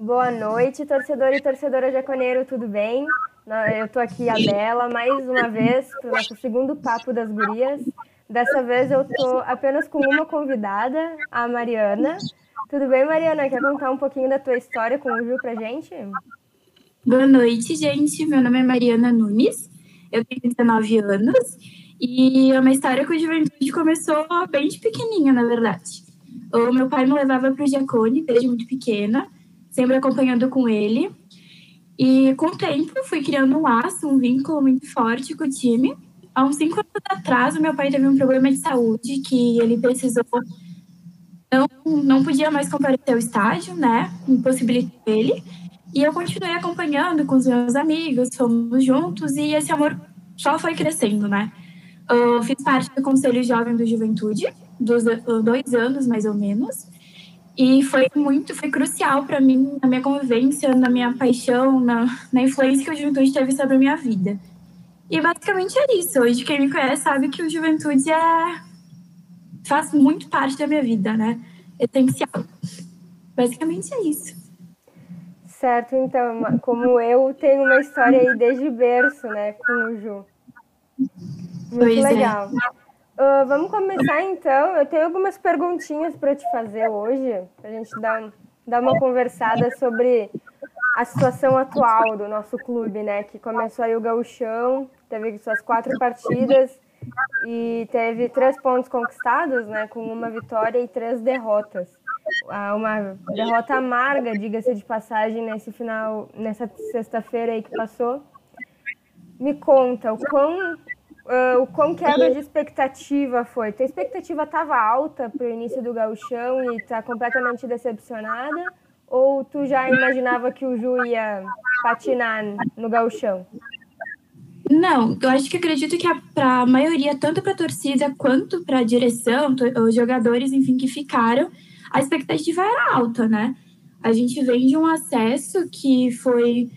Boa noite, torcedor e torcedora jaconeiro, tudo bem? Eu tô aqui, a Bela, mais uma vez para o nosso segundo Papo das Gurias. Dessa vez eu tô apenas com uma convidada, a Mariana. Tudo bem, Mariana? Quer contar um pouquinho da tua história com o Ju pra gente? Boa noite, gente. Meu nome é Mariana Nunes, eu tenho 19 anos e é uma história com a juventude começou bem de pequenininha, na verdade. O meu pai me levava para o Giacone desde muito pequena, sempre acompanhando com ele. E com o tempo fui criando um laço, um vínculo muito forte com o time. Há uns cinco anos atrás, o meu pai teve um problema de saúde que ele precisou não, não podia mais comparecer ao estádio, né? Impossibilitou ele. E eu continuei acompanhando com os meus amigos, fomos juntos e esse amor só foi crescendo, né? Eu fiz parte do Conselho Jovem do Juventude, dos dois anos mais ou menos, e foi muito, foi crucial para mim na minha convivência, na minha paixão, na, na influência que o Juventude teve sobre a minha vida. E basicamente é isso. Hoje quem me conhece sabe que o Juventude é faz muito parte da minha vida, né? Essencial. Basicamente é isso. Certo, então, como eu tenho uma história aí desde berço, né, com o Ju. Muito pois é. legal. É. Uh, vamos começar então. Eu tenho algumas perguntinhas para te fazer hoje, para a gente dar, dar uma conversada sobre a situação atual do nosso clube, né? Que começou aí o gauchão, teve suas quatro partidas e teve três pontos conquistados, né, com uma vitória e três derrotas. Uma derrota amarga, diga-se de passagem, nesse final, nessa sexta-feira aí que passou. Me conta, o quão, uh, o quão quebra de expectativa foi? Tua expectativa estava alta para o início do gauchão e está completamente decepcionada? Ou tu já imaginava que o Ju ia patinar no gauchão? Não, eu acho que acredito que para a maioria, tanto para a torcida quanto para a direção, os jogadores, enfim, que ficaram, a expectativa era alta, né? A gente vem de um acesso que foi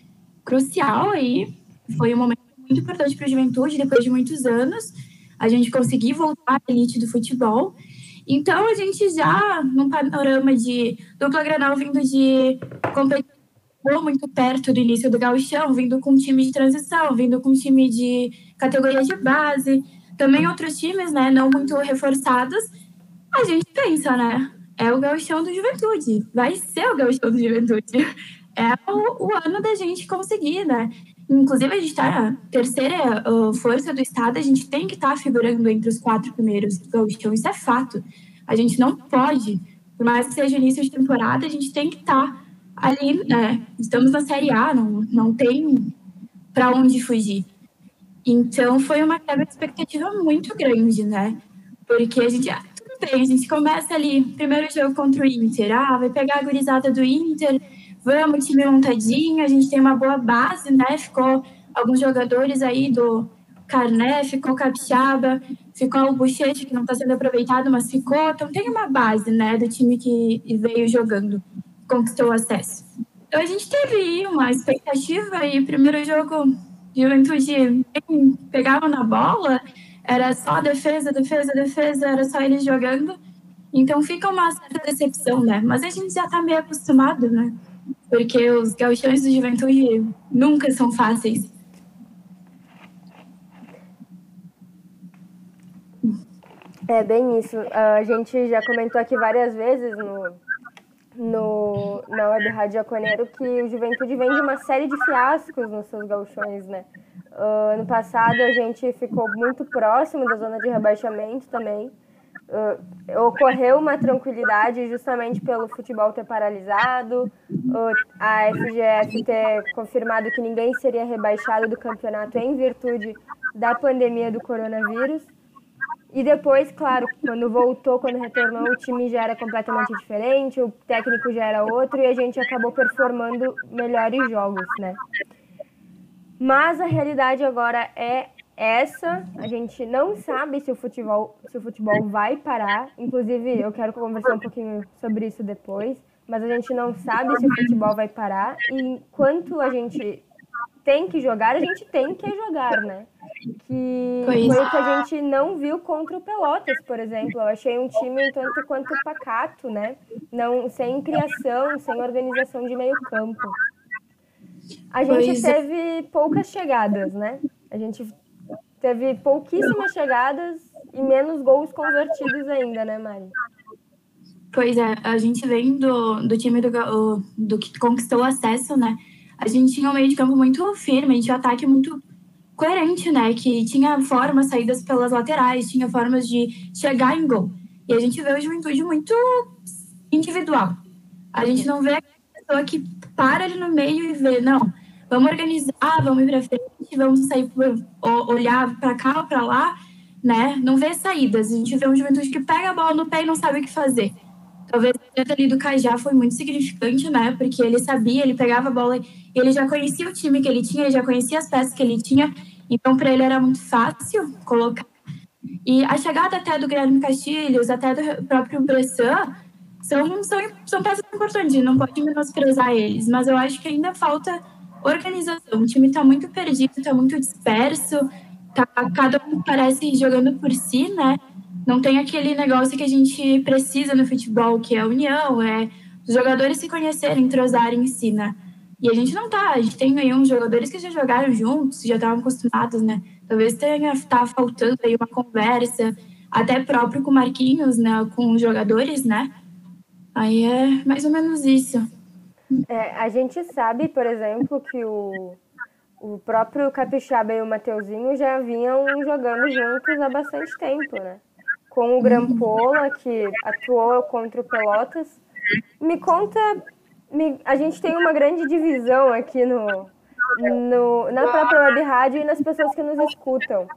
crucial aí, foi um momento muito importante para a juventude, depois de muitos anos, a gente conseguir voltar à elite do futebol. Então, a gente já, num panorama de dupla granal vindo de competição muito perto do início do gauchão, vindo com time de transição, vindo com time de categoria de base, também outros times, né, não muito reforçados, a gente pensa, né, é o gauchão do Juventude, vai ser o gauchão do Juventude. É o, o ano da gente conseguir, né? Inclusive, a gente está terceira uh, força do estado, a gente tem que estar tá figurando entre os quatro primeiros gauchão, isso é fato. A gente não pode, por mais que seja início de temporada, a gente tem que estar tá ali, né, estamos na Série A, não, não tem para onde fugir. Então foi uma quebra de expectativa muito grande, né? Porque a gente, ah, tudo bem, a gente começa ali, primeiro jogo contra o Inter, ah, vai pegar a gurizada do Inter, vamos, time montadinho, a gente tem uma boa base, né? Ficou alguns jogadores aí do Carné, ficou Capixaba, ficou o Buchete, que não está sendo aproveitado, mas ficou. Então tem uma base, né, do time que veio jogando conquistou o acesso. Então a gente teve uma expectativa e primeiro jogo Juventude pegava na bola, era só defesa, defesa, defesa, era só eles jogando. Então fica uma certa decepção, né? Mas a gente já tá meio acostumado, né? Porque os gauchões do Juventude nunca são fáceis. É bem isso. A gente já comentou aqui várias vezes no, no, na Web Rádio Jaconeiro que o Juventude vem de uma série de fiascos nos seus gauchões, né? Uh, ano passado a gente ficou muito próximo da zona de rebaixamento também. Uh, ocorreu uma tranquilidade justamente pelo futebol ter paralisado, uh, a FGF ter confirmado que ninguém seria rebaixado do campeonato em virtude da pandemia do coronavírus. E depois, claro, quando voltou, quando retornou, o time já era completamente diferente, o técnico já era outro e a gente acabou performando melhores jogos, né? Mas a realidade agora é essa. A gente não sabe se o futebol, se o futebol vai parar. Inclusive, eu quero conversar um pouquinho sobre isso depois. Mas a gente não sabe se o futebol vai parar. E enquanto a gente tem que jogar, a gente tem que jogar, né? que pois. foi o que a gente não viu contra o Pelotas, por exemplo. Eu achei um time um tanto quanto pacato, né? Não, sem criação, sem organização de meio campo. A gente pois. Teve poucas chegadas, né? A gente teve pouquíssimas chegadas e menos gols convertidos ainda, né, Mari? Pois é, a gente vem do, do time do, do que conquistou o acesso, né? A gente tinha um meio de campo muito firme, a gente tinha um ataque muito coerente, né? Que tinha formas, saídas pelas laterais, tinha formas de chegar em gol. E a gente vê o Juventude muito individual. A gente não vê a pessoa que para ali no meio e vê, não, vamos organizar, vamos ir para frente, vamos sair, olhar para cá para lá, né? Não vê saídas. A gente vê um Juventude que pega a bola no pé e não sabe o que fazer. Talvez o ali do Cajá foi muito significante, né? Porque ele sabia, ele pegava a bola, ele já conhecia o time que ele tinha, ele já conhecia as peças que ele tinha, então, para ele era muito fácil colocar. E a chegada até do Guilherme Castilhos, até do próprio Bressan, são, são, são peças importantes, não pode menosprezar eles, mas eu acho que ainda falta organização. O time está muito perdido, está muito disperso, tá, cada um parece jogando por si, né? Não tem aquele negócio que a gente precisa no futebol, que é a união, é os jogadores se conhecerem, entrosarem em si, né? E a gente não tá, a gente tem aí uns jogadores que já jogaram juntos, já estavam acostumados, né? Talvez tenha tá faltando aí uma conversa, até próprio com Marquinhos, né? Com os jogadores, né? Aí é mais ou menos isso. É, a gente sabe, por exemplo, que o, o próprio Capixaba e o Mateuzinho já vinham jogando juntos há bastante tempo, né? Com o Grampola, que atuou contra o Pelotas. Me conta a gente tem uma grande divisão aqui no, no, na própria web rádio e nas pessoas que nos escutam.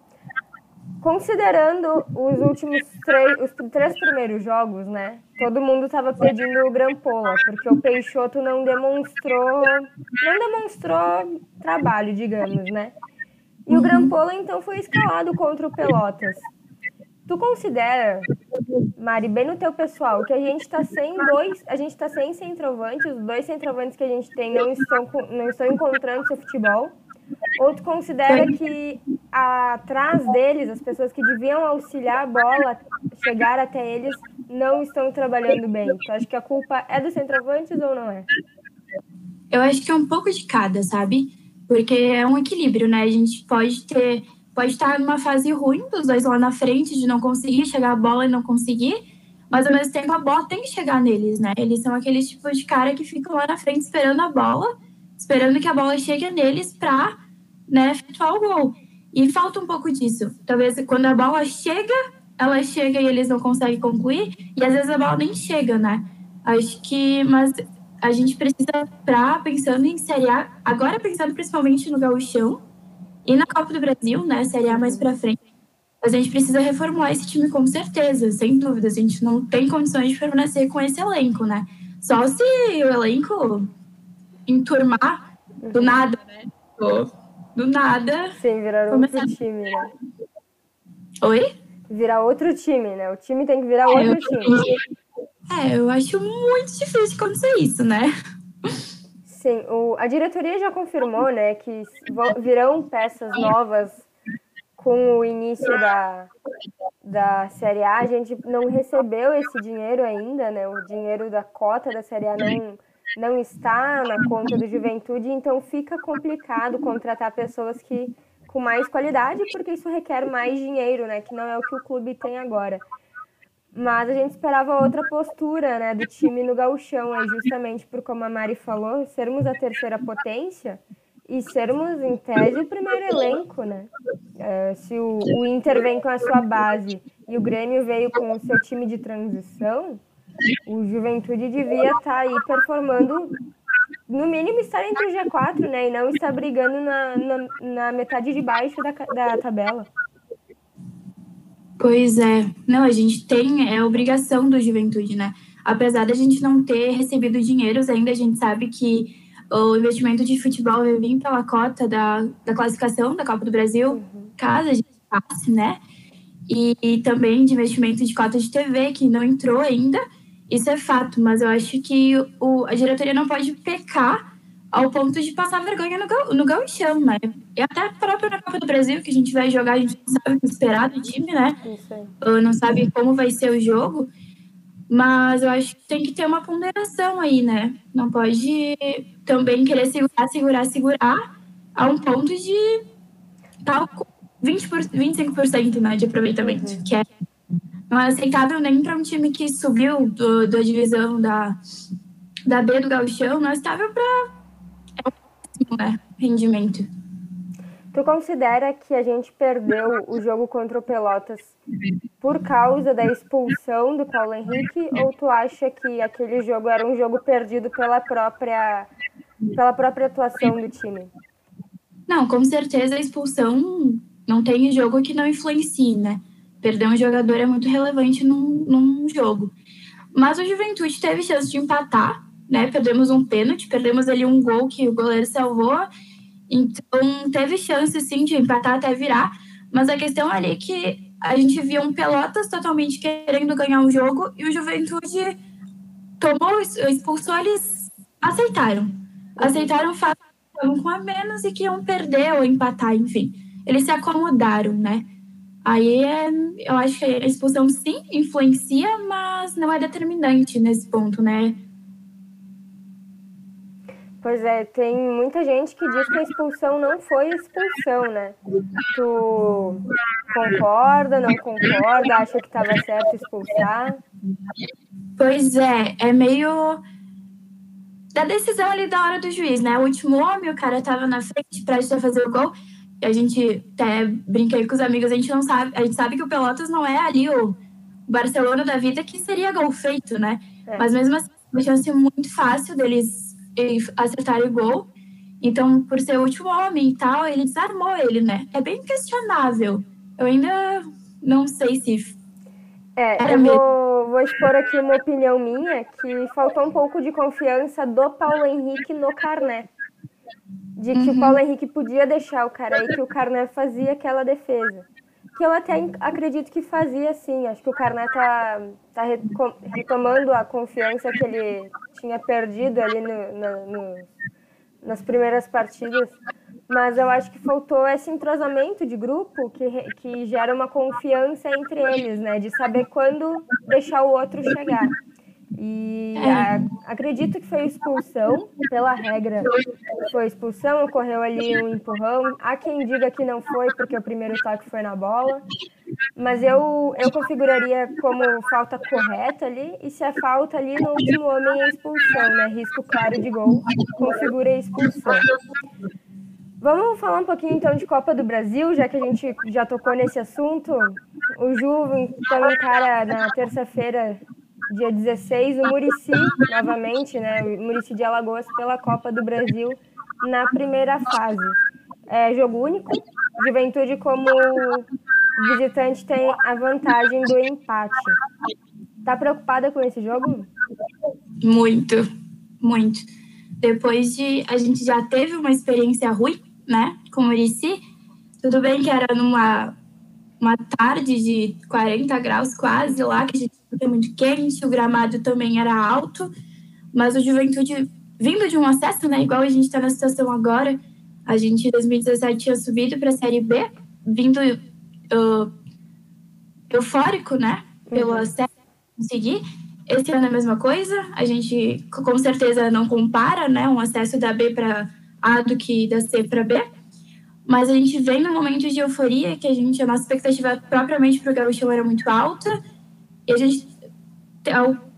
Considerando os últimos três, os três primeiros jogos, né? Todo mundo estava pedindo o Grampola, porque o Peixoto não demonstrou, não demonstrou trabalho, digamos, né? E o Grampola então foi escalado contra o Pelotas. Tu considera, Mari, bem no teu pessoal, que a gente está sem dois, a gente está sem centroavantes, os dois centroavantes que a gente tem não estão, não estão encontrando seu futebol? Ou tu considera que atrás deles, as pessoas que deviam auxiliar a bola chegar até eles, não estão trabalhando bem? Tu acha que a culpa é dos centroavantes ou não é? Eu acho que é um pouco de cada, sabe? Porque é um equilíbrio, né? A gente pode ter pode estar numa fase ruim dos dois lá na frente, de não conseguir chegar a bola e não conseguir, mas ao mesmo tempo a bola tem que chegar neles, né? Eles são aqueles tipos de cara que ficam lá na frente esperando a bola, esperando que a bola chegue neles para, né, efetuar o gol. E falta um pouco disso. Talvez quando a bola chega, ela chega e eles não conseguem concluir, e às vezes a bola nem chega, né? Acho que, mas a gente precisa, para pensando em Série A, agora pensando principalmente no gauchão, e na Copa do Brasil, né, Série A mais para frente, a gente precisa reformular esse time com certeza, sem dúvida. A gente não tem condições de permanecer com esse elenco, né? Só se o elenco enturmar do uhum. nada, né? Do nada. Sim, virar começar... outro time, né? Oi? Virar outro time, né? O time tem que virar é, outro time. É, eu acho muito difícil acontecer isso, né? Sim, o, a diretoria já confirmou, né, que virão peças novas com o início da, da Série A. A gente não recebeu esse dinheiro ainda, né? O dinheiro da cota da Série A não, não está na conta do Juventude, então fica complicado contratar pessoas que com mais qualidade, porque isso requer mais dinheiro, né? Que não é o que o clube tem agora. Mas a gente esperava outra postura né, do time no gauchão, aí justamente por como a Mari falou, sermos a terceira potência e sermos, em tese, o primeiro elenco, né? Uh, se o, o, Inter vem com a sua base e o Grêmio veio com o seu time de transição, o Juventude devia estar tá aí performando, no mínimo estar entre o G4, né? E não estar brigando na, na, na metade de baixo da, da tabela. Pois é. Não, a gente tem, é obrigação do juventude, né? Apesar da gente não ter recebido dinheiros ainda, a gente sabe que o investimento de futebol vai vir pela cota da, da classificação da Copa do Brasil, uhum. caso a gente passe, né? E, e, também de investimento de cota de TV, que não entrou ainda. Isso é fato, mas eu acho que o, a diretoria não pode pecar ao ponto de passar vergonha no, no gauchão, né? E até próprio na Copa do Brasil, que a gente vai jogar, a gente não sabe o que esperar do time, né? Não sabe como vai ser o jogo. Mas eu acho que tem que ter uma ponderação aí, né? Não pode também querer segurar, segurar, segurar a um ponto de tal 20 por, 25% né, de aproveitamento, uhum. que é não é aceitável nem para um time que subiu do, da divisão da, da B do Gauchão, não é aceitável para é né, rendimento. Tu considera que a gente perdeu o jogo contra o Pelotas por causa da expulsão do Paulo Henrique ou tu acha que aquele jogo era um jogo perdido pela própria pela própria atuação do time? Não, com certeza a expulsão não tem jogo que não influencie, né? Perder um jogador é muito relevante num, num jogo. Mas o Juventude teve chance de empatar, né? Perdemos um pênalti, perdemos ali um gol que o goleiro salvou. Então, teve chance, sim, de empatar até virar. Mas a questão ali é que a gente via um Pelotas totalmente querendo ganhar um jogo e o Juventude tomou, expulsou, eles aceitaram. Aceitaram o fato estavam com a menos e que iam perder ou empatar, enfim. Eles se acomodaram, né? Aí é, eu acho que a expulsão sim influencia, mas não é determinante nesse ponto, né? Pois é, tem muita gente que diz que a expulsão não foi expulsão, né? Tu concorda, não concorda, acha que estava certo expulsar? Pois é, é meio da decisão ali da hora do juiz, né? O último homem, o cara tava na frente, prestes a fazer o gol. A gente até brinquei com os amigos, a gente não sabe, a gente sabe que o Pelotas não é ali o Barcelona da vida que seria gol feito, né? É. Mas mesmo assim, uma chance muito fácil deles acertarem o gol. Então, por ser o último homem e tal, ele desarmou ele, né? É bem questionável. Eu ainda não sei se. É, eu vou vou expor aqui uma opinião minha que faltou um pouco de confiança do Paulo Henrique no Carné. De que uhum. o Paulo Henrique podia deixar o cara aí, que o Carné fazia aquela defesa. Que eu até acredito que fazia sim. Acho que o Carné tá, tá retomando a confiança que ele tinha perdido ali no, no, no, nas primeiras partidas mas eu acho que faltou esse entrosamento de grupo que, que gera uma confiança entre eles, né? De saber quando deixar o outro chegar. E a, acredito que foi expulsão, pela regra foi expulsão, ocorreu ali um empurrão. Há quem diga que não foi, porque o primeiro toque foi na bola. Mas eu, eu configuraria como falta correta ali, e se a falta ali no último homem é expulsão, né? Risco claro de gol, configura a expulsão. Vamos falar um pouquinho então de Copa do Brasil, já que a gente já tocou nesse assunto. O Ju então encara na terça-feira, dia 16, o Murici novamente, né? Murici de Alagoas pela Copa do Brasil na primeira fase. É jogo único. Juventude como visitante tem a vantagem do empate. Tá preocupada com esse jogo? Muito, muito. Depois de a gente já teve uma experiência ruim né, com o Murici. Tudo bem que era numa uma tarde de 40 graus quase lá, que a gente muito quente, o gramado também era alto, mas o Juventude, vindo de um acesso, né, igual a gente está na situação agora, a gente em 2017 tinha subido para a Série B, vindo uh, eufórico, né, pelo uhum. acesso, conseguir. Esse ano é a mesma coisa, a gente com certeza não compara, né, um acesso da B para a do que da C para B. Mas a gente vem num momento de euforia que a gente, a nossa expectativa propriamente para o Gaúcho era muito alta. E a gente,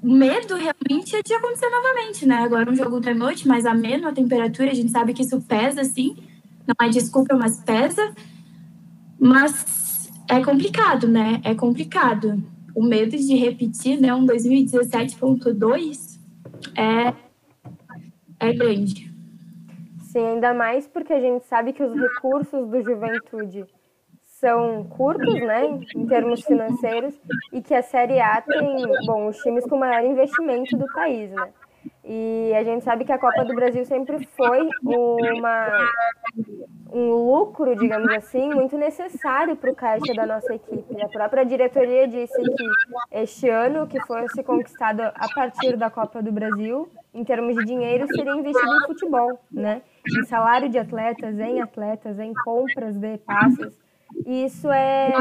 o medo realmente é de acontecer novamente, né? Agora um jogo da noite, mais ameno, a temperatura, a gente sabe que isso pesa, sim. Não é desculpa, mas pesa. Mas é complicado, né? É complicado. O medo de repetir, né? Um 2017.2 é, é grande. Sim, ainda mais porque a gente sabe que os recursos do Juventude são curtos, né, em termos financeiros, e que a Série A tem, bom, os times com maior investimento do país, né? E a gente sabe que a Copa do Brasil sempre foi uma um lucro, digamos assim, muito necessário para o caixa da nossa equipe. A própria diretoria disse que este ano, que fosse conquistado a partir da Copa do Brasil, em termos de dinheiro, seria investido em futebol, né? Em salário de atletas, em atletas, em compras de passes. E isso é,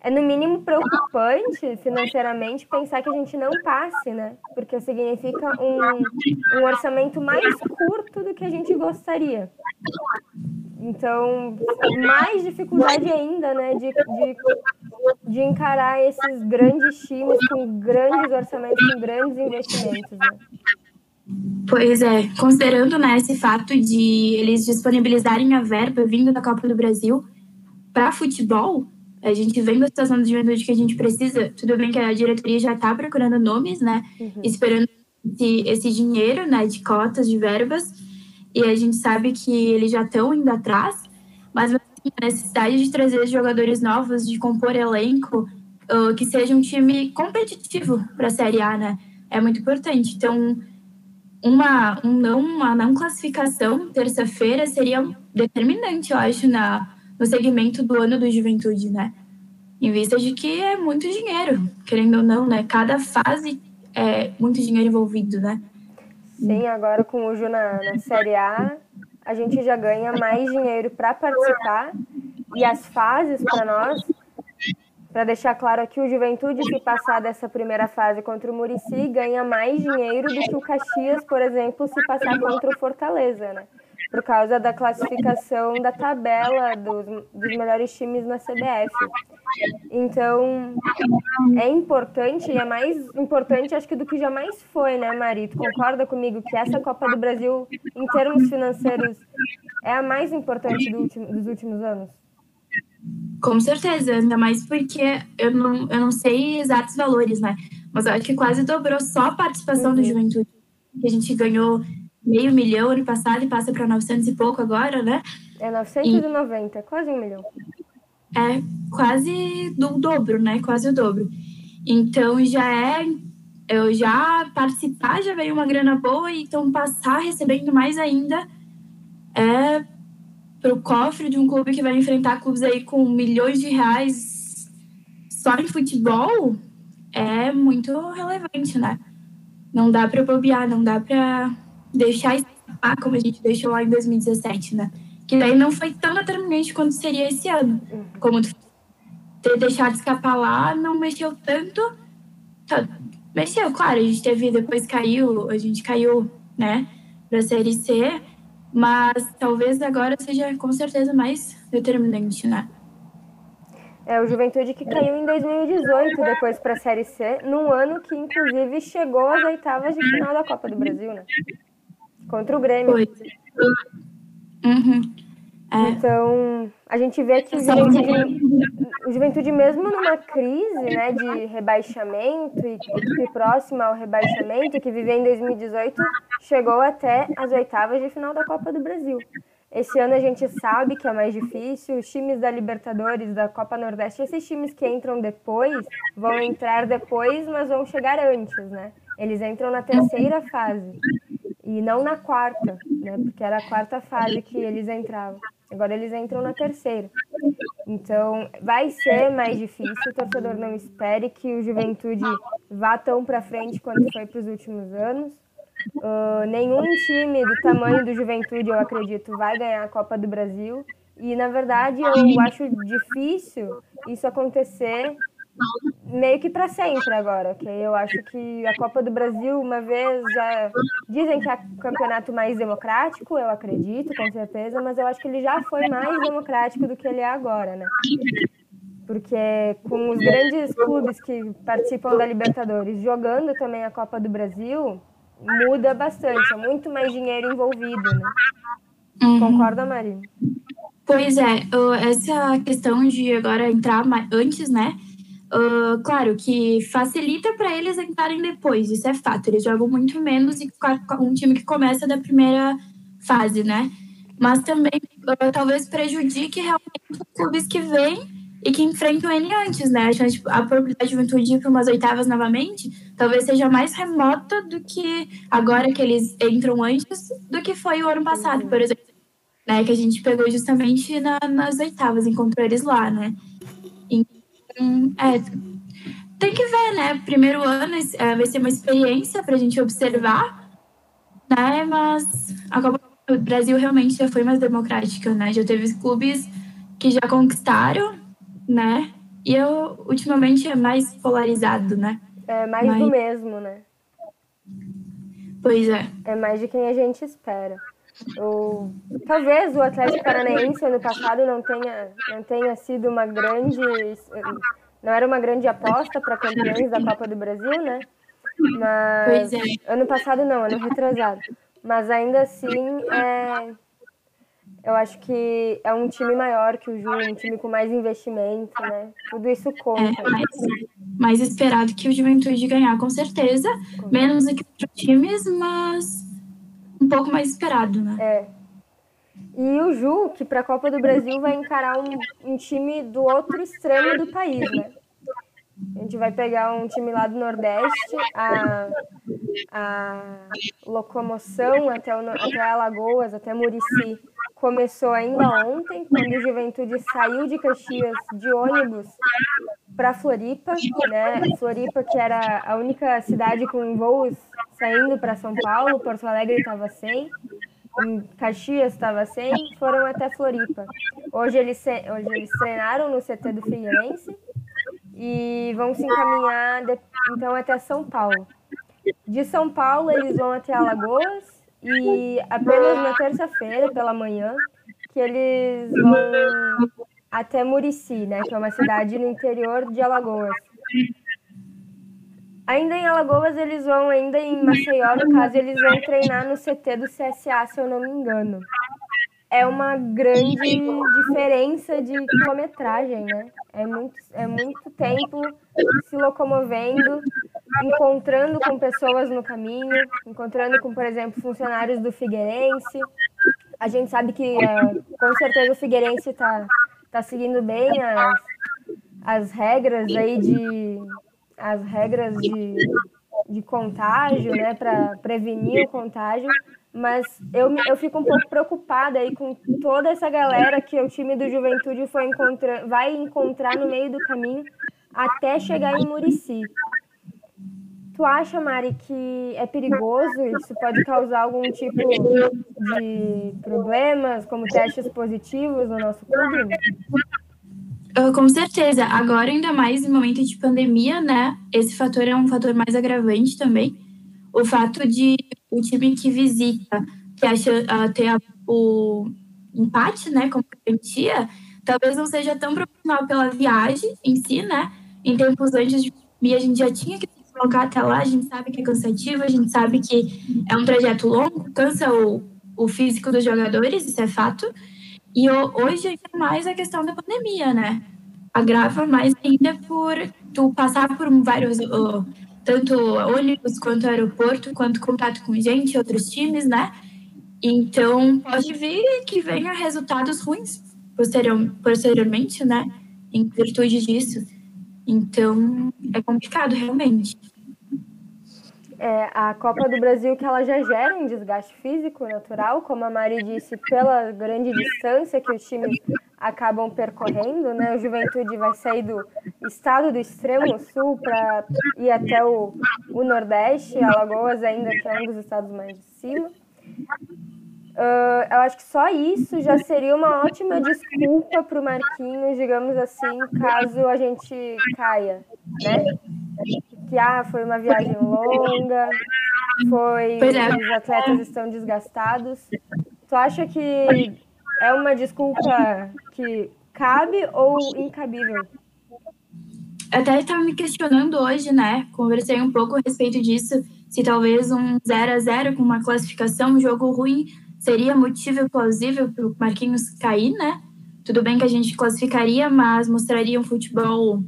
é no mínimo preocupante financeiramente pensar que a gente não passe, né? Porque significa um, um orçamento mais curto do que a gente gostaria. Então, mais dificuldade ainda, né, de, de, de encarar esses grandes times com grandes orçamentos, com grandes investimentos, né? Pois é, considerando né, esse fato de eles disponibilizarem a verba vindo da Copa do Brasil para futebol, a gente vendo a situação de juventude que a gente precisa, tudo bem que a diretoria já está procurando nomes, né, uhum. esperando esse, esse dinheiro né, de cotas, de verbas, e a gente sabe que eles já estão indo atrás, mas assim, a necessidade de trazer jogadores novos, de compor elenco, uh, que seja um time competitivo para a Série A, né? É muito importante. Então, uma, um não, uma não classificação terça-feira seria determinante, eu acho, na, no segmento do ano do Juventude, né? Em vista de que é muito dinheiro, querendo ou não, né? Cada fase é muito dinheiro envolvido, né? Sim, agora com o Ju na, na Série A, a gente já ganha mais dinheiro para participar e as fases para nós, para deixar claro aqui, o Juventude, se passar dessa primeira fase contra o Murici, ganha mais dinheiro do que o Caxias, por exemplo, se passar contra o Fortaleza, né? Por causa da classificação da tabela dos, dos melhores times na CBF. Então, é importante, e é mais importante, acho que do que jamais foi, né, Mari? Tu concorda comigo que essa Copa do Brasil, em termos financeiros, é a mais importante do último, dos últimos anos? Com certeza, ainda mais porque eu não, eu não sei exatos valores, né? Mas eu acho que quase dobrou só a participação uhum. do Juventude. Que a gente ganhou meio milhão ano passado e passa para 900 e pouco agora, né? É 990, e... quase um milhão. É quase do dobro, né? Quase o dobro. Então já é. Eu já participar já veio uma grana boa, então passar recebendo mais ainda é para o cofre de um clube que vai enfrentar clubes aí com milhões de reais só em futebol é muito relevante, né? Não dá para bobear, não dá para deixar escapar como a gente deixou lá em 2017, né? Que daí não foi tão determinante quanto seria esse ano. Como ter deixado escapar lá, não mexeu tanto. Tá, mexeu, claro, a gente teve, depois caiu, a gente caiu, né, pra Série C, mas talvez agora seja com certeza mais determinante, né? É, o Juventude que caiu em 2018 depois para a Série C, num ano que inclusive chegou às oitavas de final da Copa do Brasil, né? Contra o Grêmio. Foi. Uhum. É. Então, a gente vê que o Juventude, o Juventude, mesmo numa crise né, de rebaixamento e, e próxima ao rebaixamento, que viveu em 2018, chegou até as oitavas de final da Copa do Brasil. Esse ano a gente sabe que é mais difícil, os times da Libertadores, da Copa Nordeste, esses times que entram depois, vão entrar depois, mas vão chegar antes, né? Eles entram na terceira fase e não na quarta, né? Porque era a quarta fase que eles entravam. Agora eles entram na terceira. Então, vai ser mais difícil. O torcedor não espere que o Juventude vá tão para frente quanto foi para os últimos anos. Uh, nenhum time do tamanho do Juventude, eu acredito, vai ganhar a Copa do Brasil. E, na verdade, eu acho difícil isso acontecer meio que para sempre agora, ok? Eu acho que a Copa do Brasil, uma vez já dizem que é o campeonato mais democrático, eu acredito, com certeza, mas eu acho que ele já foi mais democrático do que ele é agora, né? Porque com os grandes clubes que participam da Libertadores jogando também a Copa do Brasil, muda bastante, é muito mais dinheiro envolvido, né? Uhum. Concorda, Marina? Pois é, essa questão de agora entrar antes, né? Uh, claro que facilita para eles entrarem depois, isso é fato. Eles jogam muito menos e um time que começa da primeira fase, né? Mas também uh, talvez prejudique realmente os clubes que vêm e que enfrentam ele antes, né? A, tipo, a probabilidade de juventude ir para umas oitavas novamente talvez seja mais remota do que agora que eles entram antes do que foi o ano passado, por exemplo. né? Que a gente pegou justamente na, nas oitavas, encontrou eles lá, né? Então, é, tem que ver, né? Primeiro ano é, vai ser uma experiência para a gente observar, né? Mas a Copa do Brasil realmente já foi mais democrática, né? Já teve clubes que já conquistaram, né? E eu, ultimamente é mais polarizado, né? É mais Mas... do mesmo, né? Pois é. É mais de quem a gente espera. O, talvez o Atlético Paranaense ano passado não tenha, não tenha sido uma grande. Não era uma grande aposta para campeões da Copa do Brasil, né? Mas. É. Ano passado não, ano retrasado. Mas ainda assim, é, eu acho que é um time maior que o Ju, um time com mais investimento, né? Tudo isso conta. É mais, mais esperado que o Juventude ganhar, com certeza. Menos do que outros times, mas um pouco mais esperado, né? É. E o Ju, que para a Copa do Brasil vai encarar um, um, time do outro extremo do país, né? A gente vai pegar um time lá do Nordeste, a, a locomoção até, o, até Alagoas, até Murici, começou ainda ontem, quando o Juventude saiu de Caxias de ônibus para Floripa, né? Floripa, que era a única cidade com voos saindo para São Paulo, Porto Alegre estava sem, Caxias estava sem, foram até Floripa. Hoje eles, hoje eles treinaram no CT do Figueirense e vão se encaminhar de, então até São Paulo. De São Paulo eles vão até Alagoas e apenas na terça-feira pela manhã que eles vão até Murici, né, que é uma cidade no interior de Alagoas. Ainda em Alagoas, eles vão, ainda em Maceió, no caso, eles vão treinar no CT do CSA, se eu não me engano. É uma grande diferença de quilometragem, né? É muito, é muito tempo se locomovendo, encontrando com pessoas no caminho, encontrando com, por exemplo, funcionários do Figueirense. A gente sabe que, é, com certeza, o Figueirense está tá seguindo bem as, as regras aí de as regras de, de contágio, né, para prevenir o contágio, mas eu, eu fico um pouco preocupada aí com toda essa galera que o time do Juventude foi encontrar, vai encontrar no meio do caminho até chegar em Murici. Tu acha, Mari, que é perigoso? Isso pode causar algum tipo de problemas, como testes positivos no nosso clube? Uh, com certeza. Agora, ainda mais em momento de pandemia, né? Esse fator é um fator mais agravante também. O fato de o time que visita que acha, uh, ter a, o empate, né, como garantia, talvez não seja tão proporcional pela viagem em si, né? Em tempos antes de pandemia, a gente já tinha que se colocar até lá, a gente sabe que é cansativo, a gente sabe que é um trajeto longo, cansa o, o físico dos jogadores, isso é fato. E hoje ainda mais a questão da pandemia, né? Agrava mais ainda por tu passar por vários, tanto ônibus quanto aeroporto, quanto contato com gente, outros times, né? Então pode vir que venha resultados ruins posterior, posteriormente, né? Em virtude disso. Então é complicado realmente é, a Copa do Brasil que ela já gera um desgaste físico natural, como a Mari disse, pela grande distância que os times acabam percorrendo, né? O Juventude vai sair do estado do extremo sul para ir até o, o Nordeste, Alagoas ainda que é um dos estados mais de cima. Uh, eu acho que só isso já seria uma ótima desculpa para o Marquinhos, digamos assim, caso a gente caia, né? que ah, foi uma viagem longa, foi é. os atletas estão desgastados. Tu acha que é uma desculpa que cabe ou incabível? Até estava me questionando hoje, né? Conversei um pouco a respeito disso, se talvez um 0 a 0 com uma classificação, um jogo ruim, seria motivo plausível para o Marquinhos cair, né? Tudo bem que a gente classificaria, mas mostraria um futebol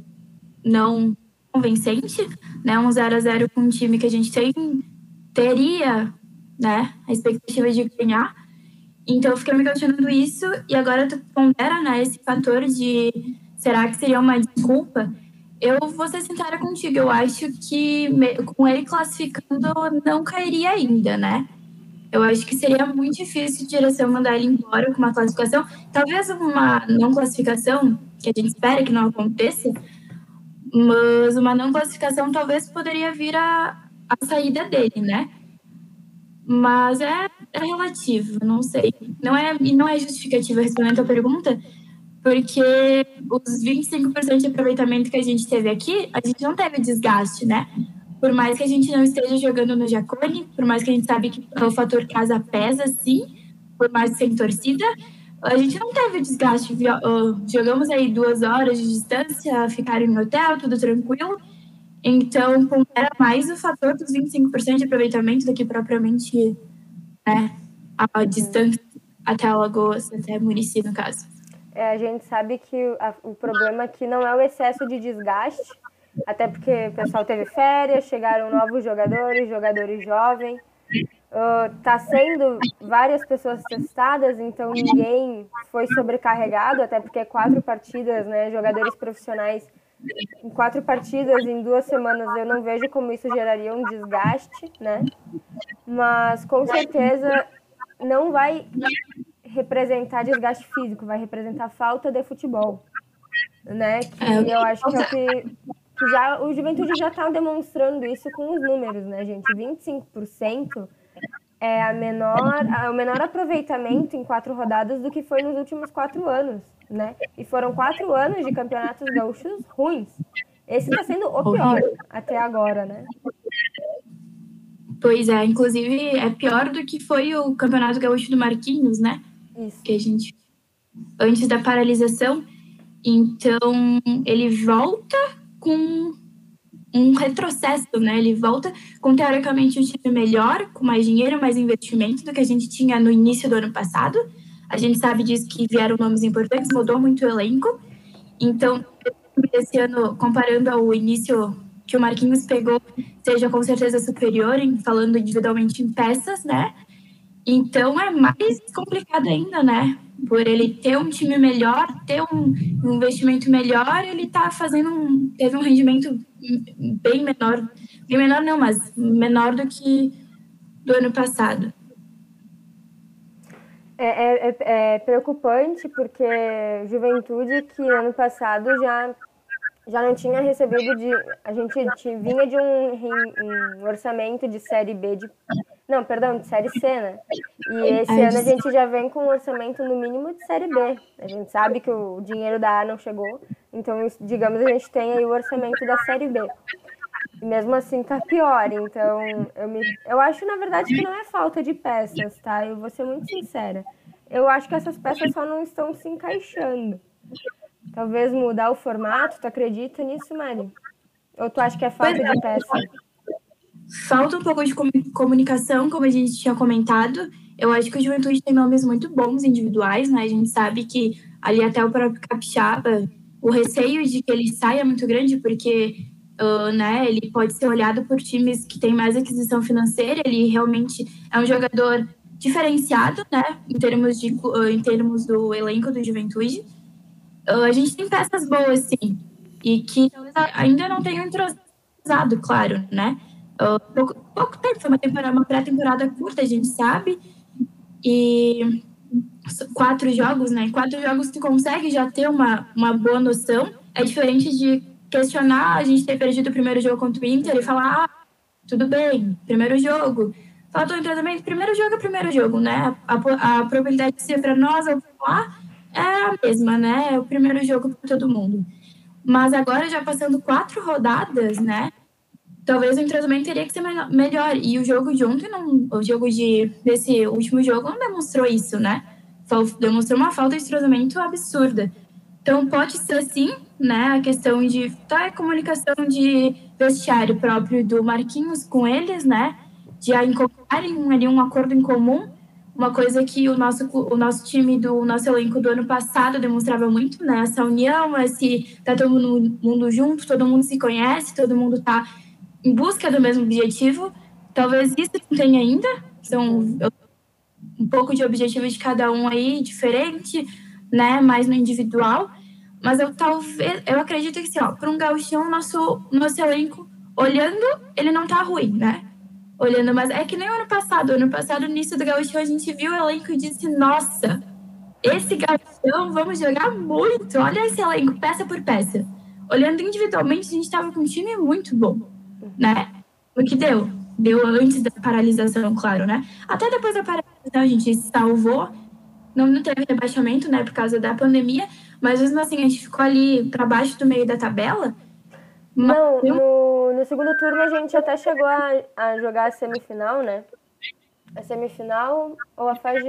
não convincente, né? Um 0 a 0 com um time que a gente tem, teria, né, a expectativa de ganhar. Então eu fiquei me questionando isso e agora tu pondera, né, esse fator de será que seria uma desculpa? Eu vou ser sincera contigo, eu acho que com ele classificando não cairia ainda, né? Eu acho que seria muito difícil a direção mandar ele embora com uma classificação. Talvez uma não classificação, que a gente espera que não aconteça, mas uma não classificação talvez poderia vir a, a saída dele, né? Mas é, é relativo, não sei. Não é, e não é justificativa respondendo a pergunta, porque os 25% de aproveitamento que a gente teve aqui, a gente não teve desgaste, né? Por mais que a gente não esteja jogando no Jacone, por mais que a gente sabe que o fator casa pesa, sim, por mais sem torcida, a gente não teve desgaste. Jogamos aí duas horas de distância, ficaram no hotel, tudo tranquilo. Então, era mais o fator dos 25% de aproveitamento do que propriamente né, a distância até Alagoas, até Murici, no caso. É, a gente sabe que a, o problema aqui não é o excesso de desgaste, até porque o pessoal teve férias, chegaram novos jogadores, jogadores jovens. Uh, tá sendo várias pessoas testadas, então ninguém foi sobrecarregado, até porque é quatro partidas, né? Jogadores profissionais em quatro partidas em duas semanas, eu não vejo como isso geraria um desgaste, né? Mas com certeza não vai representar desgaste físico, vai representar falta de futebol, né? Que é, eu acho que é o que, que já o Juventude já está demonstrando isso com os números, né, gente? 25% é a menor, o menor aproveitamento em quatro rodadas do que foi nos últimos quatro anos, né? E foram quatro anos de campeonatos gaúchos ruins. Esse está sendo o pior até agora, né? Pois é, inclusive é pior do que foi o Campeonato Gaúcho do Marquinhos, né? Isso. Que a gente. Antes da paralisação. Então, ele volta com um retrocesso, né? Ele volta com teoricamente um time melhor, com mais dinheiro, mais investimento do que a gente tinha no início do ano passado. A gente sabe disso que vieram nomes importantes, mudou muito o elenco. Então, esse ano, comparando ao início que o Marquinhos pegou, seja com certeza superior, em, falando individualmente em peças, né? Então é mais complicado ainda, né? Por ele ter um time melhor, ter um, investimento melhor, ele tá fazendo um. teve um rendimento bem menor. Bem menor não, mas menor do que do ano passado. É, é, é, é preocupante porque Juventude, que ano passado já já não tinha recebido de. A gente vinha de um, um, orçamento de série B de. Não, perdão, de série C, né? E esse ano a gente já vem com um orçamento no mínimo de série B. A gente sabe que o dinheiro da A não chegou, então, digamos, a gente tem aí o orçamento da série B. E mesmo assim tá pior. Então, eu, me, eu acho, na verdade, que não é falta de peças, tá? Eu vou ser muito sincera. Eu acho que essas peças só não estão se encaixando. Talvez mudar o formato, tu acredita nisso, Mari? Ou tu acha que é falta é. de peça? Falta um pouco de comunicação, como a gente tinha comentado. Eu acho que o Juventude tem nomes muito bons individuais, né? A gente sabe que ali até o próprio Capixaba, o receio de que ele saia é muito grande, porque uh, né, ele pode ser olhado por times que têm mais aquisição financeira. Ele realmente é um jogador diferenciado, né? Em termos, de, uh, em termos do elenco do Juventude. Uh, a gente tem peças boas, sim, e que talvez ainda não tenham entrosado, claro, né? Uh, pouco, pouco tempo, foi uma, temporada, uma pré-temporada curta, a gente sabe, e quatro jogos, né? Quatro jogos tu consegue já ter uma, uma boa noção. É diferente de questionar a gente ter perdido o primeiro jogo contra o Inter e falar, ah, tudo bem, primeiro jogo. Faltou entrosamento, primeiro jogo é primeiro jogo, né? A, a, a probabilidade de ser para nós ou para lá é a mesma, né? É o primeiro jogo para todo mundo. Mas agora, já passando quatro rodadas, né? Talvez o entrosamento teria que ser melhor. E o jogo de ontem, não, o jogo de, desse último jogo, não demonstrou isso, né? Demonstrou uma falta de entrosamento absurda. Então, pode ser sim, né? A questão de tá, a comunicação de vestiário próprio do Marquinhos com eles, né? De encontrarem ali um acordo em comum uma coisa que o nosso, o nosso time do nosso elenco do ano passado demonstrava muito, né? Essa união, esse tá todo mundo, mundo junto, todo mundo se conhece, todo mundo tá em busca do mesmo objetivo. Talvez isso não tenha ainda, são um pouco de objetivo de cada um aí diferente, né? Mais no individual. Mas eu talvez, eu acredito que assim, ó, para um gauchão, nosso nosso elenco olhando, ele não tá ruim, né? Olhando, mas é que nem o ano passado. Ano passado, no início do Gaúcho, a gente viu o elenco e disse: Nossa, esse Gaúchão, vamos jogar muito. Olha esse elenco, peça por peça. Olhando individualmente, a gente estava com um time muito bom, né? O que deu? Deu antes da paralisação, claro, né? Até depois da paralisação, a gente salvou. Não, não teve rebaixamento, né, por causa da pandemia, mas mesmo assim, a gente ficou ali para baixo do meio da tabela. Não, no, no segundo turno a gente até chegou a, a jogar a semifinal, né? A semifinal ou a fase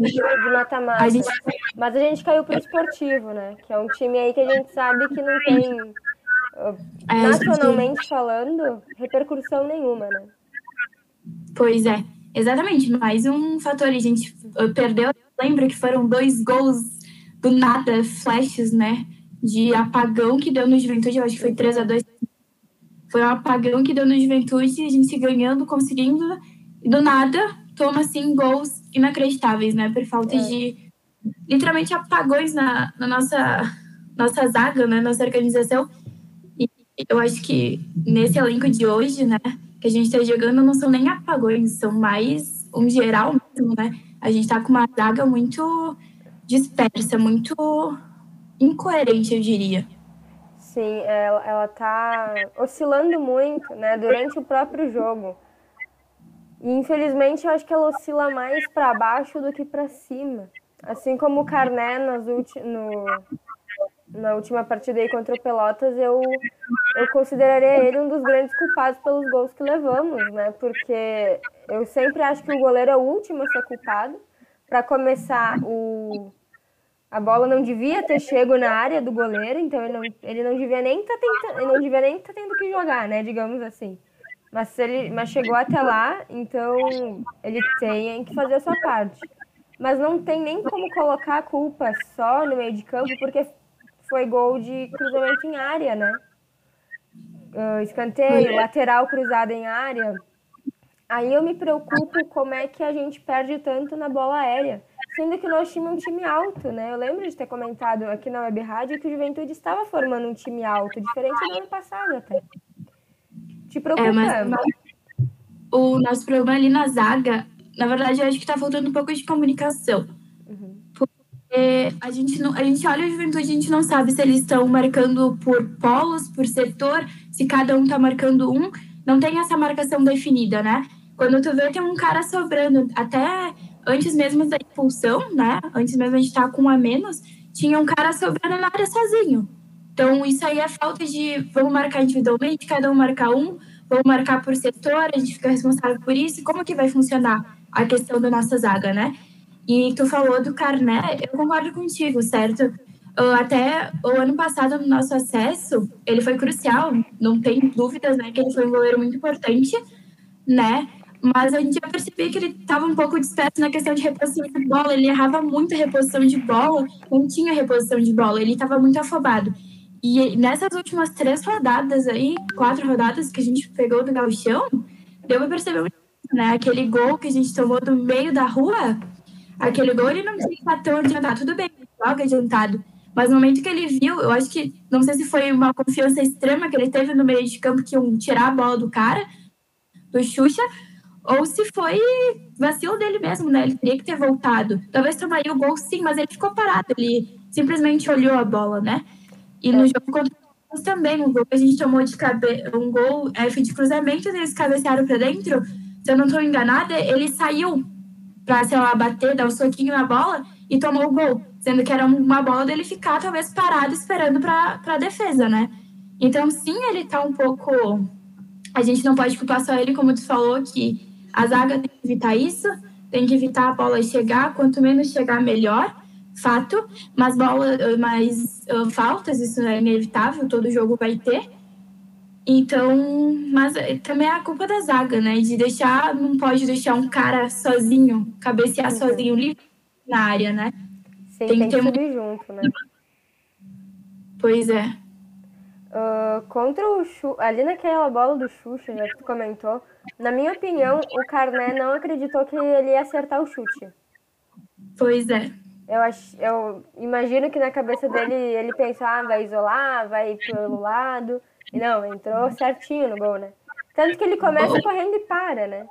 de mata-mata. Gente... Mas a gente caiu pro esportivo, né? Que é um time aí que a gente sabe que não tem, é, nacionalmente falando, repercussão nenhuma, né? Pois é, exatamente. Mais um fator. A gente perdeu, lembra que foram dois gols do nada, flashes, né? De apagão que deu no Juventude, eu acho que foi 3 a 2 Foi um apagão que deu no Juventude, a gente ganhando, conseguindo, e do nada toma assim gols inacreditáveis, né? Por falta é. de literalmente apagões na, na nossa nossa zaga, né? Nossa organização. E eu acho que nesse elenco de hoje, né? Que a gente está jogando não são nem apagões, são mais um geral mesmo, né? A gente está com uma zaga muito dispersa, muito incoerente, eu diria. Sim, ela, ela tá oscilando muito, né? Durante o próprio jogo. E infelizmente eu acho que ela oscila mais para baixo do que para cima. Assim como o Carné nas ulti no, na última partida aí contra o Pelotas, eu, eu consideraria ele um dos grandes culpados pelos gols que levamos, né? Porque eu sempre acho que o goleiro é o último a ser culpado. Para começar, o, a bola não devia ter chego na área do goleiro, então ele não, ele não devia nem estar tá tentando, ele não devia nem tá tendo que jogar, né? Digamos assim. Mas, ele, mas chegou até lá, então ele tem que fazer a sua parte. Mas não tem nem como colocar a culpa só no meio de campo, porque foi gol de cruzamento em área, né? Uh, escanteio, lateral cruzada em área. Aí eu me preocupo como é que a gente perde tanto na bola aérea. Sendo que o nosso time é um time alto, né? Eu lembro de ter comentado aqui na Web Rádio que o Juventude estava formando um time alto, diferente do ano passado até. Te preocupa? É, mas, mas o nosso problema ali na zaga, na verdade, eu acho que está faltando um pouco de comunicação. Uhum. Porque a gente, não, a gente olha a juventude, a gente não sabe se eles estão marcando por polos, por setor, se cada um está marcando um. Não tem essa marcação definida, né? Quando tu vê, tem um cara sobrando. Até antes mesmo da expulsão, né? Antes mesmo a gente estar tá com um a menos, tinha um cara sobrando na área sozinho. Então, isso aí é falta de vamos marcar individualmente, cada um marcar um, vamos marcar por setor, a gente fica responsável por isso. Como que vai funcionar a questão da nossa zaga, né? E tu falou do Carné, eu concordo contigo, certo? Até o ano passado, no nosso acesso, ele foi crucial, não tem dúvidas, né? Que ele foi um goleiro muito importante, né? Mas a gente já percebia que ele estava um pouco disperso na questão de reposição de bola, ele errava muito a reposição de bola, não tinha reposição de bola, ele estava muito afobado. E nessas últimas três rodadas aí, quatro rodadas que a gente pegou do Gauchão, deu pra perceber né? Aquele gol que a gente tomou do meio da rua, aquele gol ele não tinha tão adiantado. Tudo bem, joga adiantado. Mas no momento que ele viu, eu acho que, não sei se foi uma confiança extrema que ele teve no meio de campo que iam tirar a bola do cara, do Xuxa, ou se foi vacilo dele mesmo, né? Ele teria que ter voltado. Talvez tomaria o gol sim, mas ele ficou parado, ele simplesmente olhou a bola, né? E no jogo contra o também, um gol que a gente tomou de cabeça, um gol F de cruzamento, eles cabecearam para dentro. Se eu não estou enganada, ele saiu para, sei lá, bater, dar um soquinho na bola e tomou o gol. Sendo que era uma bola dele ficar, talvez, parado esperando para a defesa, né? Então, sim, ele está um pouco. A gente não pode culpar só ele, como tu falou, que a zaga tem que evitar isso, tem que evitar a bola chegar, quanto menos chegar, melhor fato, mas bola, mais uh, faltas, isso é inevitável, todo jogo vai ter. Então, mas eh, também é a culpa da zaga, né? De deixar, não pode deixar um cara sozinho, cabecear uhum. sozinho livre na área, né? Sim, tem, tem que subir junto, né? Pois é. Uh, contra o Chu, ali naquela bola do Xuxa, já que tu comentou, na minha opinião, o Carné não acreditou que ele ia acertar o chute. Pois é. Eu, acho, eu imagino que na cabeça dele ele pensou, ah, vai isolar, vai pelo lado. E não, entrou certinho no gol, né? Tanto que ele começa correndo e para, né?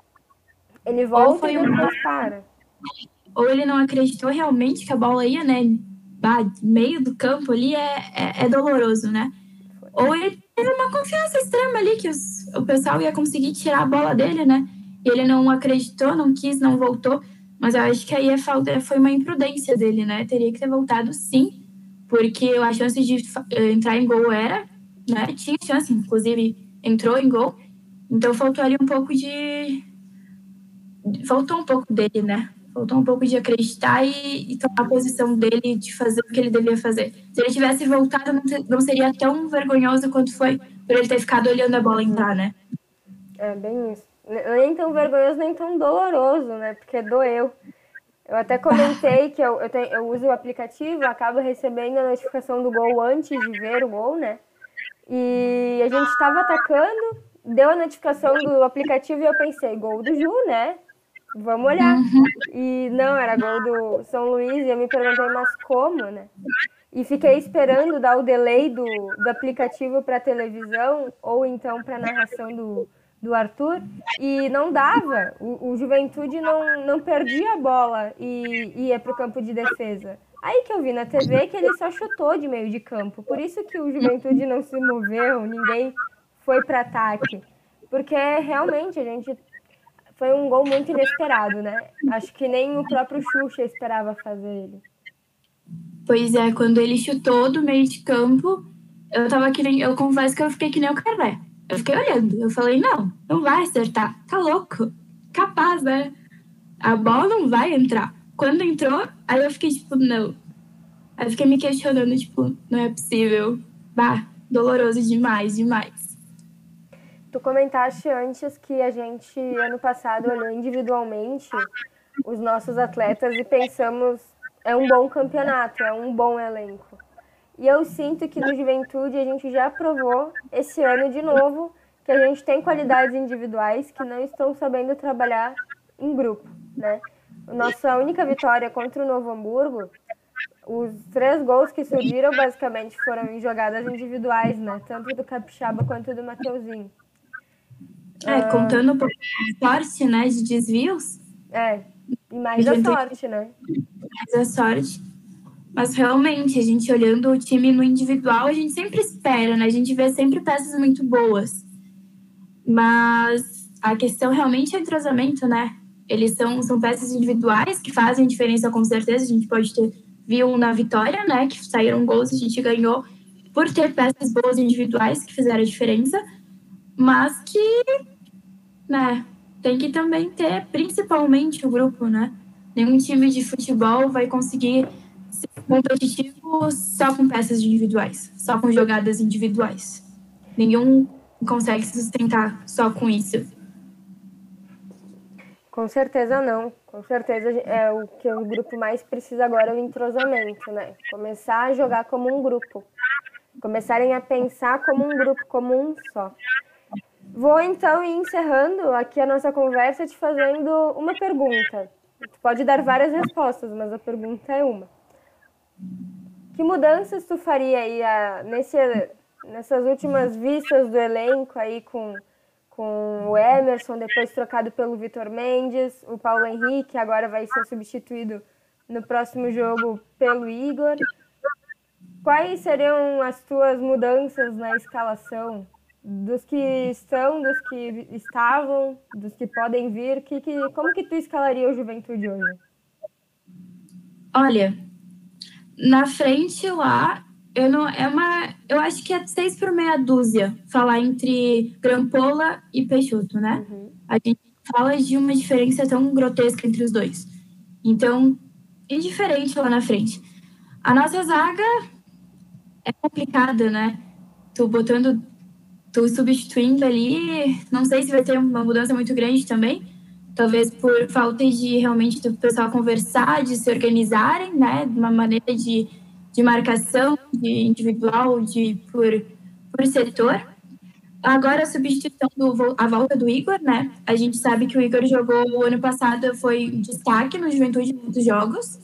Ele volta e depois para. Ou ele não acreditou realmente que a bola ia, né? Meio do campo ali é, é, é doloroso, né? Ou ele teve uma confiança extrema ali que os, o pessoal ia conseguir tirar a bola dele, né? E ele não acreditou, não quis, não voltou. Mas eu acho que aí é falta, foi uma imprudência dele, né? Teria que ter voltado sim, porque a chance de eh, entrar em gol era, né? Tinha chance, inclusive entrou em gol. Então faltou ali um pouco de. Faltou um pouco dele, né? Faltou um pouco de acreditar e, e, tomar a posição dele de fazer o que ele devia fazer. Se ele tivesse voltado, não, não seria tão vergonhoso quanto foi por ele ter ficado olhando a bola entrar, né? É, bem isso. Nem tão vergonhoso, nem tão doloroso, né? Porque doeu. Eu até comentei que eu, eu, tenho, eu uso o aplicativo, acabo recebendo a notificação do gol antes de ver o gol, né? E a gente estava atacando, deu a notificação do aplicativo e eu pensei, gol do Ju, né? Vamos olhar. Uhum. E não, era gol do São Luís e eu me perguntei, mas como, né? E fiquei esperando dar o delay do, do aplicativo para televisão ou então para narração do, do Arthur e não dava. O, o Juventude não, não perdia a bola e ia para o campo de defesa. Aí que eu vi na TV que ele só chutou de meio de campo. Por isso que o Juventude não se moveu, ninguém foi para ataque. Porque realmente a gente foi um gol muito inesperado, né? Acho que nem o próprio Xuxa esperava fazer ele. Pois é, quando ele chutou do meio de campo, eu tava que nem. Eu confesso que eu fiquei que nem o Carré. Eu fiquei olhando. Eu falei, não, não vai acertar. Tá louco. Capaz, né? A bola não vai entrar. Quando entrou, aí eu fiquei tipo, não. Aí eu fiquei me questionando, tipo, não é possível. Bah, doloroso demais, demais. Tu comentaste antes que a gente, ano passado, olhou individualmente os nossos atletas e pensamos, é um bom campeonato, é um bom elenco. E eu sinto que no Juventude a gente já provou esse ano de novo que a gente tem qualidades individuais que não estão sabendo trabalhar em grupo, né? Nossa única vitória contra o Novo Hamburgo, os três gols que surgiram basicamente foram em jogadas individuais, né? Tanto do Capixaba quanto do Mateuzinho. É, ah, contando um pouco a sorte, né, de desvios. É, e mais a, a sorte, né? Mais a sorte. Mas realmente, a gente olhando o time no individual, a gente sempre espera, né? A gente vê sempre peças muito boas. Mas a questão realmente é o entrosamento, né? Eles são, são peças individuais que fazem diferença com certeza. A gente pode ter viu na vitória, né? Que saíram gols e a gente ganhou por ter peças boas individuais que fizeram a diferença. Mas que, né? Tem que também ter principalmente o grupo, né? Nenhum time de futebol vai conseguir competitivo só com peças individuais, só com jogadas individuais. Nenhum consegue se sustentar só com isso. Com certeza não. Com certeza é o que o grupo mais precisa agora é o entrosamento, né? Começar a jogar como um grupo. Começarem a pensar como um grupo, como um só. Vou então ir encerrando aqui a nossa conversa te fazendo uma pergunta. Tu pode dar várias respostas, mas a pergunta é uma. Que mudanças tu faria aí a, nesse, nessas últimas vistas do elenco aí com, com o Emerson, depois trocado pelo Vitor Mendes, o Paulo Henrique agora vai ser substituído no próximo jogo pelo Igor. Quais seriam as tuas mudanças na escalação? Dos que estão, dos que estavam, dos que podem vir, que, que, como que tu escalaria o Juventude hoje? Olha, na frente lá, eu não é uma, eu acho que é seis por meia dúzia falar entre Grampola e Peixoto, né? Uhum. A gente fala de uma diferença tão grotesca entre os dois. Então, indiferente lá na frente. A nossa zaga é complicada, né? Tô botando, tô substituindo ali, não sei se vai ter uma mudança muito grande também talvez por falta de realmente do pessoal conversar, de se organizarem, né, de uma maneira de, de marcação, de individual, de por, por setor. Agora a substituição do a volta do Igor, né? A gente sabe que o Igor jogou o ano passado foi destaque no Juventude dos jogos,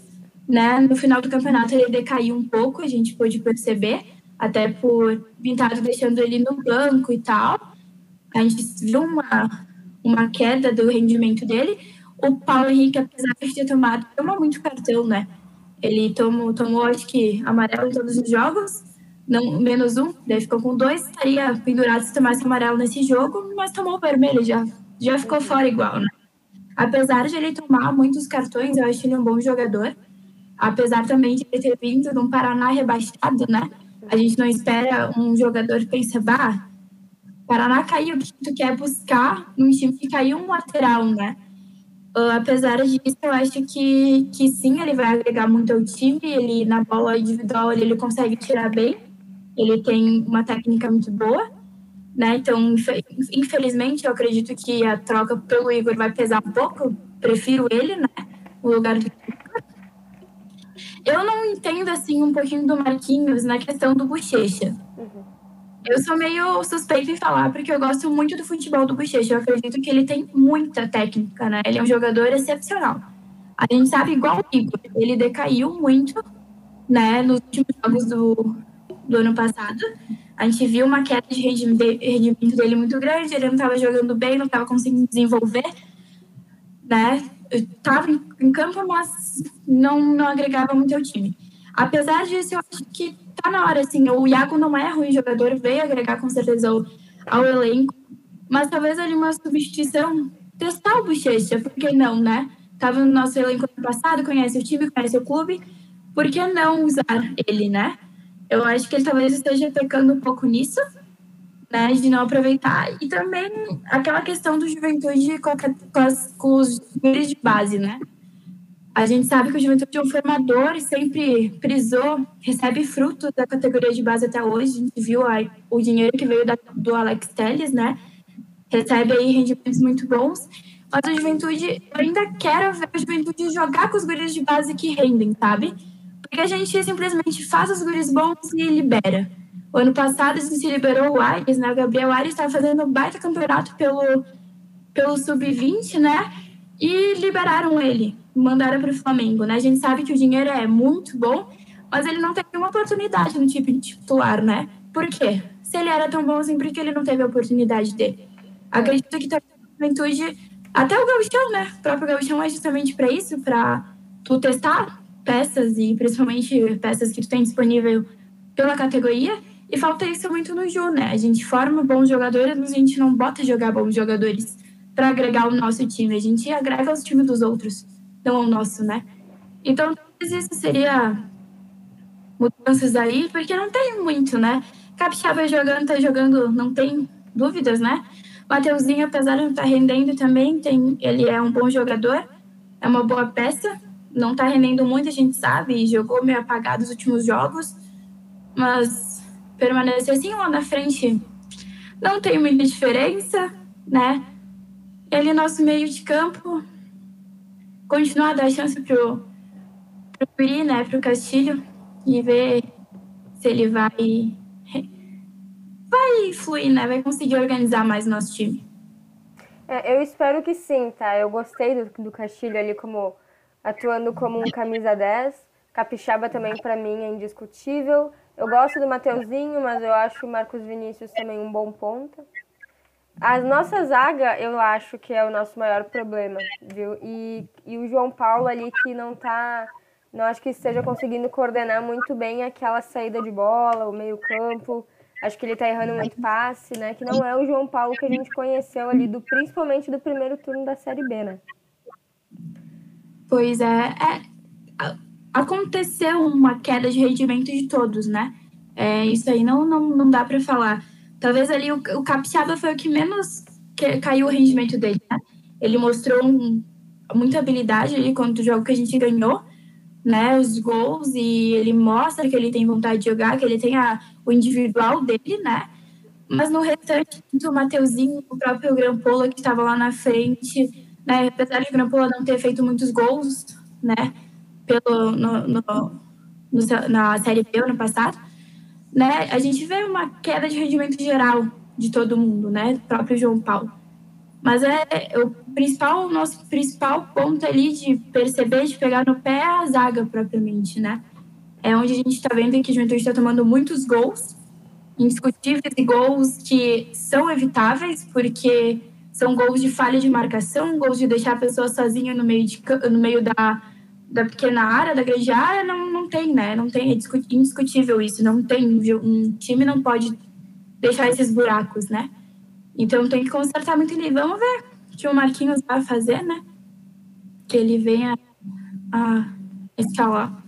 né? No final do campeonato ele decaiu um pouco, a gente pôde perceber, até por Pintado deixando ele no banco e tal. A gente viu uma uma queda do rendimento dele. O Paulo Henrique, apesar de ter tomado, tomou muito cartão, né? Ele tomou, tomou acho que, amarelo em todos os jogos, não, menos um, daí ficou com dois, estaria pendurado se tomasse amarelo nesse jogo, mas tomou vermelho, já, já ficou fora igual, né? Apesar de ele tomar muitos cartões, eu acho ele um bom jogador. Apesar também de ele ter vindo de um Paraná rebaixado, né? A gente não espera um jogador pense, bah, Paraná caiu, o que tu quer buscar num time que caiu um lateral, né? Uh, apesar disso, eu acho que, que sim, ele vai agregar muito ao time. Ele, na bola individual, ele, ele consegue tirar bem. Ele tem uma técnica muito boa. Né? Então, infelizmente, eu acredito que a troca pelo Igor vai pesar um pouco. Prefiro ele, né? O lugar do Eu não entendo, assim, um pouquinho do Marquinhos na questão do Bochecha. Uhum. Eu sou meio suspeita em falar, porque eu gosto muito do futebol do Bochecha. Eu acredito que ele tem muita técnica, né? Ele é um jogador excepcional. A gente sabe, igual o Igor, ele decaiu muito, né, nos últimos jogos do, do ano passado. A gente viu uma queda de rendimento dele muito grande, ele não estava jogando bem, não estava conseguindo desenvolver, né? Estava em campo, mas não, não agregava muito ao time. Apesar disso, eu acho que tá na hora, assim, o Iago não é ruim jogador, veio agregar com certeza ao, ao elenco, mas talvez ali uma substituição, testar o Bochecha, por que não, né? Tava no nosso elenco ano passado, conhece o time, conhece o clube, por que não usar ele, né? Eu acho que ele talvez esteja pecando um pouco nisso, né, de não aproveitar. E também aquela questão do juventude com, as, com os jogadores de base, né? A gente sabe que o Juventude é um formador e sempre prisou, recebe frutos da categoria de base até hoje. A gente viu aí o dinheiro que veio da, do Alex Telles, né? Recebe aí rendimentos muito bons. Mas a Juventude, eu ainda quero ver a Juventude jogar com os guris de base que rendem, sabe? Porque a gente simplesmente faz os guris bons e libera. O ano passado a gente se liberou o Ares, né? O Gabriel Ares estava fazendo um baita campeonato pelo, pelo Sub-20, né? E liberaram ele, mandaram para o Flamengo, né? A gente sabe que o dinheiro é muito bom, mas ele não teve uma oportunidade no time titular, né? Por quê? Se ele era tão bom por que ele não teve a oportunidade dele? Acredito que a juventude, até o Gauchão, né? O próprio Gauchão é justamente para isso, para tu testar peças e principalmente peças que tu tem disponível pela categoria. E falta isso muito no Ju, né? A gente forma bons jogadores, mas a gente não bota jogar bons jogadores para agregar o nosso time. A gente agrega os times dos outros, não ao nosso, né? Então, talvez isso seria mudanças aí, porque não tem muito, né? Capixaba jogando, tá jogando, não tem dúvidas, né? Mateuzinho, apesar de não estar tá rendendo também, tem, ele é um bom jogador, é uma boa peça, não tá rendendo muito, a gente sabe, jogou meio apagado os últimos jogos, mas permanecer assim lá na frente não tem muita diferença, né? Ele, nosso meio de campo, continuar a dar chance pro, pro Piri, né, pro Castilho, e ver se ele vai vai fluir, né? Vai conseguir organizar mais o nosso time. É, eu espero que sim, tá? Eu gostei do, do Castilho ali como atuando como um camisa 10. Capixaba também para mim é indiscutível. Eu gosto do Mateuzinho, mas eu acho o Marcos Vinícius também um bom ponta. A nossa zaga, eu acho que é o nosso maior problema, viu? E, e o João Paulo ali que não tá. Não acho que esteja conseguindo coordenar muito bem aquela saída de bola, o meio-campo. Acho que ele tá errando muito passe, né? Que não é o João Paulo que a gente conheceu ali, do, principalmente do primeiro turno da Série B, né? Pois é, é aconteceu uma queda de rendimento de todos, né? É, isso aí não, não, não dá para falar. Talvez ali o, o Capixaba foi o que menos que, caiu o rendimento dele, né? Ele mostrou um, muita habilidade ali contra o jogo que a gente ganhou, né? Os gols, e ele mostra que ele tem vontade de jogar, que ele tem a, o individual dele, né? Mas no restante, o Mateuzinho, o próprio Grampola que estava lá na frente, né? Apesar de Grampola não ter feito muitos gols, né? Pelo, no, no, no, na Série B ano passado, né? A gente vê uma queda de rendimento geral de todo mundo, né? Do próprio João Paulo. Mas é, é o principal, o nosso principal ponto ali de perceber, de pegar no pé é a zaga propriamente, né? É onde a gente está vendo que a Juventude está tomando muitos gols, indiscutíveis e gols que são evitáveis, porque são gols de falha de marcação, gols de deixar a pessoa sozinha no meio, de, no meio da, da pequena área, da grande área, não, não tem, né? Não tem, é indiscutível isso. Não tem, um time não pode deixar esses buracos, né? Então tem que consertar muito ali. Vamos ver o que o Marquinhos vai fazer, né? Que ele venha a escalar.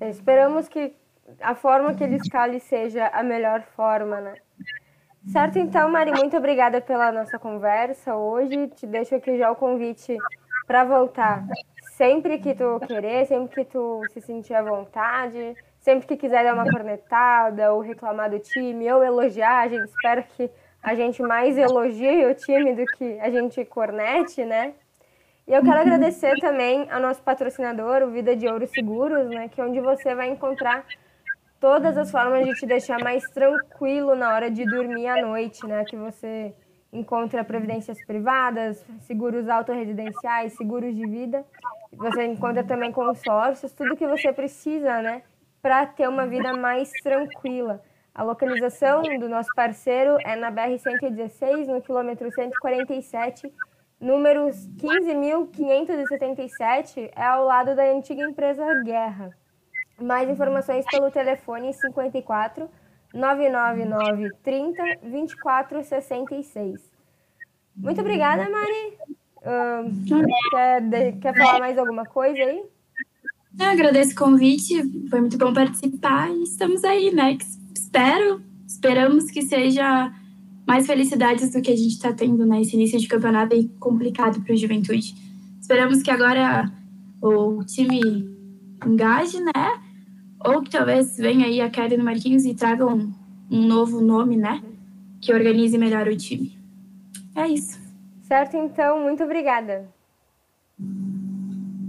Esperamos que a forma que ele escale seja a melhor forma, né? Certo, então, Mari, muito obrigada pela nossa conversa hoje. Te deixo aqui já o convite para voltar sempre que tu querer, sempre que tu se sentir à vontade, sempre que quiser dar uma cornetada ou reclamar do time ou elogiar, a gente espera que a gente mais elogie o time do que a gente cornete, né? E eu quero agradecer também ao nosso patrocinador, o Vida de Ouro Seguros, né, que é onde você vai encontrar todas as formas de te deixar mais tranquilo na hora de dormir à noite, né? Que você encontra previdências privadas, seguros autorresidenciais, seguros de vida. Você encontra também consórcios, tudo que você precisa, né? Para ter uma vida mais tranquila. A localização do nosso parceiro é na BR-116, no quilômetro 147, número 15.577, é ao lado da antiga empresa Guerra. Mais informações pelo telefone 54 999 30 24 66. Muito obrigada, Mari. Uh, quer, de, quer falar mais alguma coisa aí? Eu agradeço o convite, foi muito bom participar e estamos aí, né? Espero, esperamos que seja mais felicidades do que a gente está tendo nesse início de campeonato aí complicado para o Juventude. Esperamos que agora o time engaje, né? ou que talvez venha aí a queda no Marquinhos e traga um, um novo nome, né? Que organize melhor o time. É isso. Certo, então, muito obrigada.